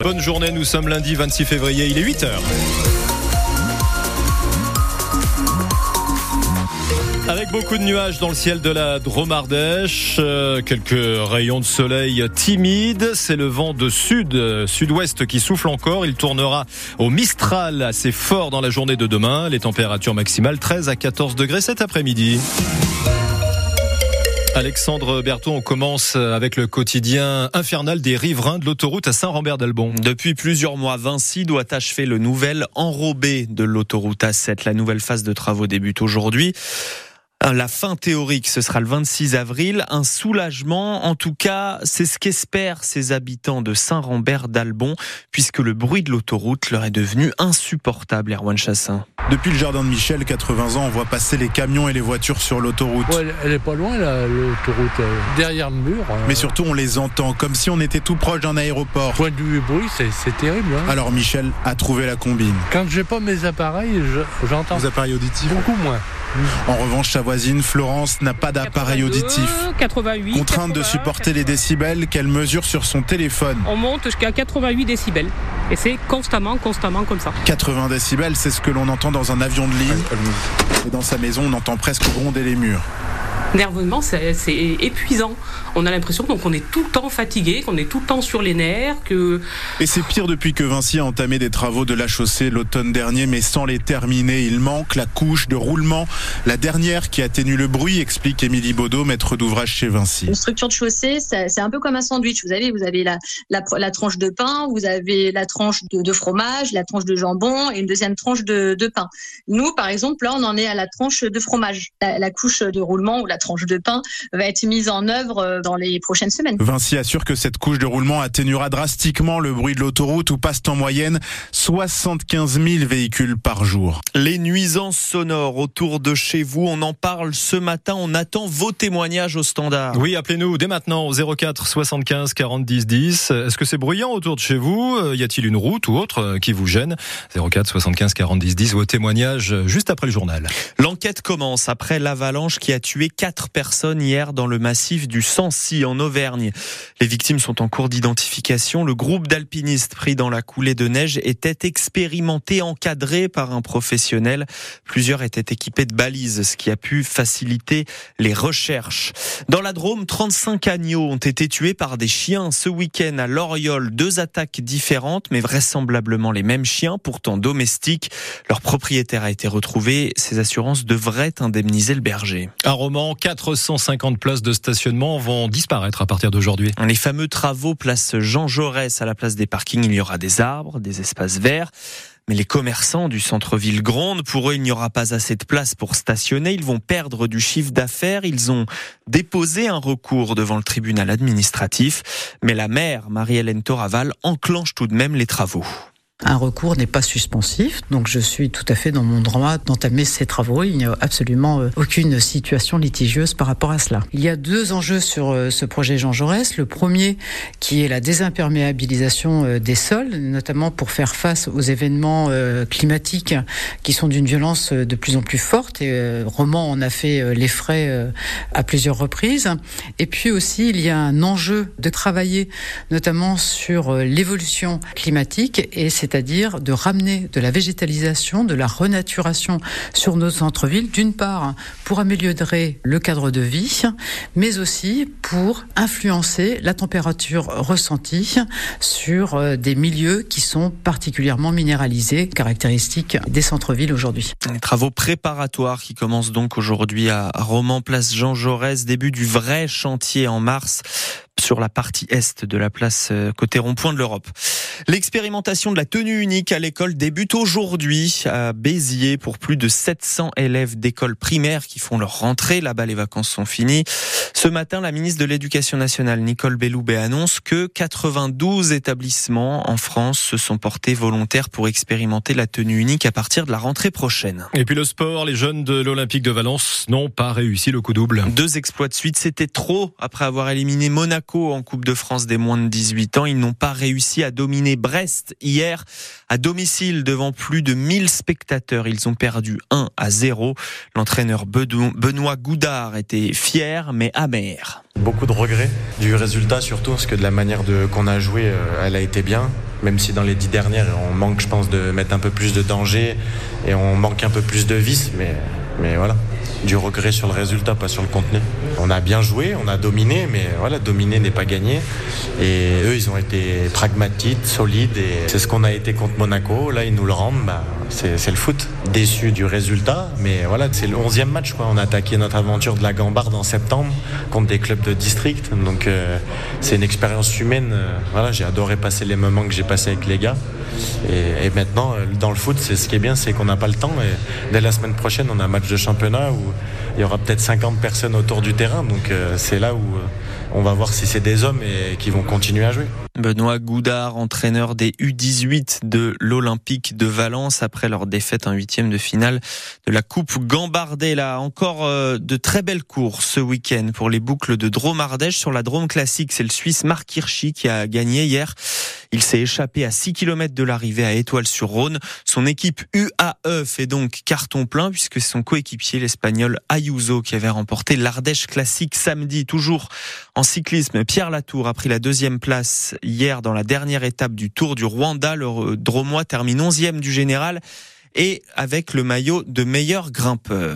Bonne journée, nous sommes lundi 26 février, il est 8h. Avec beaucoup de nuages dans le ciel de la Dromardèche, euh, quelques rayons de soleil timides, c'est le vent de sud, euh, sud-ouest qui souffle encore, il tournera au Mistral assez fort dans la journée de demain, les températures maximales 13 à 14 degrés cet après-midi. Alexandre Berton, on commence avec le quotidien infernal des riverains de l'autoroute à Saint-Rambert-d'Albon. Depuis plusieurs mois, Vinci doit achever le nouvel enrobé de l'autoroute A7. La nouvelle phase de travaux débute aujourd'hui. La fin théorique, ce sera le 26 avril. Un soulagement, en tout cas, c'est ce qu'espèrent ces habitants de Saint-Rambert d'Albon, puisque le bruit de l'autoroute leur est devenu insupportable, Erwan Chassin. Depuis le jardin de Michel, 80 ans, on voit passer les camions et les voitures sur l'autoroute. Ouais, elle est pas loin, l'autoroute, euh, derrière le mur. Euh. Mais surtout, on les entend, comme si on était tout proche d'un aéroport. Point de vue bruit, c'est terrible. Hein. Alors Michel a trouvé la combine. Quand j'ai pas mes appareils, j'entends. Vos appareils auditifs Beaucoup moins. En revanche, sa voisine Florence n'a pas d'appareil auditif. 88. Contrainte de supporter les décibels qu'elle mesure sur son téléphone. On monte jusqu'à 88 décibels. Et c'est constamment, constamment comme ça. 80 décibels, c'est ce que l'on entend dans un avion de ligne. Et dans sa maison, on entend presque gronder les murs nerveusement, c'est épuisant. On a l'impression qu'on est tout le temps fatigué, qu'on est tout le temps sur les nerfs. Que... Et c'est pire depuis que Vinci a entamé des travaux de la chaussée l'automne dernier, mais sans les terminer. Il manque la couche de roulement, la dernière qui atténue le bruit, explique Émilie Baudot, maître d'ouvrage chez Vinci. Une structure de chaussée, c'est un peu comme un sandwich. Vous avez, vous avez la, la, tranche de pain, vous avez la tranche de, fromage, la tranche de jambon et une deuxième tranche de, pain. Nous, par exemple, là, on en est à la tranche de fromage. La, la couche de roulement ou la tranche de pain va être mise en œuvre euh, dans les prochaines semaines. Vinci assure que cette couche de roulement atténuera drastiquement le bruit de l'autoroute où passent en moyenne 75 000 véhicules par jour. Les nuisances sonores autour de chez vous, on en parle ce matin. On attend vos témoignages au standard. Oui, appelez-nous dès maintenant au 04 75 40 10 10. Est-ce que c'est bruyant autour de chez vous? Euh, Y a-t-il une route ou autre euh, qui vous gêne? 04 75 40 10 10. Vos témoignages juste après le journal. L'enquête commence après l'avalanche qui a tué 4 quatre personnes hier dans le massif du Sancy en Auvergne. Les victimes sont en cours d'identification. Le groupe d'alpinistes pris dans la coulée de neige était expérimenté, encadré par un professionnel. Plusieurs étaient équipés de balises, ce qui a pu faciliter les recherches. Dans la Drôme, 35 agneaux ont été tués par des chiens ce week-end à Loriol. Deux attaques différentes, mais vraisemblablement les mêmes chiens, pourtant domestiques. Leur propriétaire a été retrouvé. Ces assurances devraient indemniser le berger. Un roman 450 places de stationnement vont disparaître à partir d'aujourd'hui. Les fameux travaux place Jean Jaurès à la place des parkings, il y aura des arbres, des espaces verts. Mais les commerçants du centre-ville grondent. Pour eux, il n'y aura pas assez de place pour stationner. Ils vont perdre du chiffre d'affaires. Ils ont déposé un recours devant le tribunal administratif. Mais la maire, Marie-Hélène Toraval, enclenche tout de même les travaux. Un recours n'est pas suspensif, donc je suis tout à fait dans mon droit d'entamer ces travaux. Il n'y a absolument euh, aucune situation litigieuse par rapport à cela. Il y a deux enjeux sur euh, ce projet Jean Jaurès. Le premier, qui est la désimperméabilisation euh, des sols, notamment pour faire face aux événements climatiques qui sont d'une violence de plus en plus forte. Et Roman en a fait les frais à plusieurs reprises. Et puis aussi, il y a un enjeu de travailler notamment sur l'évolution climatique et c'est c'est-à-dire de ramener de la végétalisation, de la renaturation sur nos centres-villes, d'une part pour améliorer le cadre de vie, mais aussi pour influencer la température ressentie sur euh, des milieux qui sont particulièrement minéralisés, caractéristiques des centres-villes aujourd'hui. Les travaux préparatoires qui commencent donc aujourd'hui à Romans, place Jean Jaurès, début du vrai chantier en mars sur la partie est de la place euh, côté rond-point de l'Europe. L'expérimentation de la tenue unique à l'école débute aujourd'hui à Béziers pour plus de 700 élèves d'école primaire qui font leur rentrée. Là-bas, les vacances sont finies. Ce matin, la ministre de l'Éducation nationale, Nicole Belloubet, annonce que 92 établissements en France se sont portés volontaires pour expérimenter la tenue unique à partir de la rentrée prochaine. Et puis le sport, les jeunes de l'Olympique de Valence n'ont pas réussi le coup double. Deux exploits de suite, c'était trop après avoir éliminé Monaco en Coupe de France des moins de 18 ans. Ils n'ont pas réussi à dominer Brest hier à domicile devant plus de 1000 spectateurs. Ils ont perdu 1 à 0. L'entraîneur Benoît Goudard était fier mais amer. Beaucoup de regrets du résultat surtout parce que de la manière qu'on a joué, euh, elle a été bien. même si dans les dix dernières, on manque, je pense, de mettre un peu plus de danger et on manque un peu plus de vis, mais, mais voilà du regret sur le résultat, pas sur le contenu. On a bien joué, on a dominé, mais voilà, dominer n'est pas gagné. Et eux, ils ont été pragmatiques, solides, et c'est ce qu'on a été contre Monaco. Là, ils nous le rendent, bah, c'est le foot. Déçu du résultat, mais voilà, c'est le 11e match. Quoi. On a attaqué notre aventure de la Gambarde en septembre contre des clubs de district. Donc, euh, c'est une expérience humaine. Voilà, j'ai adoré passer les moments que j'ai passés avec les gars. Et, maintenant, euh, dans le foot, c'est ce qui est bien, c'est qu'on n'a pas le temps. Et dès la semaine prochaine, on a un match de championnat il y aura peut-être 50 personnes autour du terrain. Donc euh, c'est là où euh, on va voir si c'est des hommes et qui vont continuer à jouer. Benoît Goudard, entraîneur des U18 de l'Olympique de Valence après leur défaite en huitième de finale de la Coupe Gambardella. Encore de très belles courses ce week-end pour les boucles de Dromardèche sur la Drôme classique. C'est le Suisse Marc Hirschi qui a gagné hier. Il s'est échappé à 6 km de l'arrivée à Étoile-sur-Rhône. Son équipe UAE fait donc carton plein puisque son coéquipier, l'Espagnol Ayuso, qui avait remporté l'Ardèche Classique samedi. Toujours en cyclisme, Pierre Latour a pris la deuxième place hier dans la dernière étape du Tour du Rwanda. Le Dromois termine 11e du général et avec le maillot de meilleur grimpeur.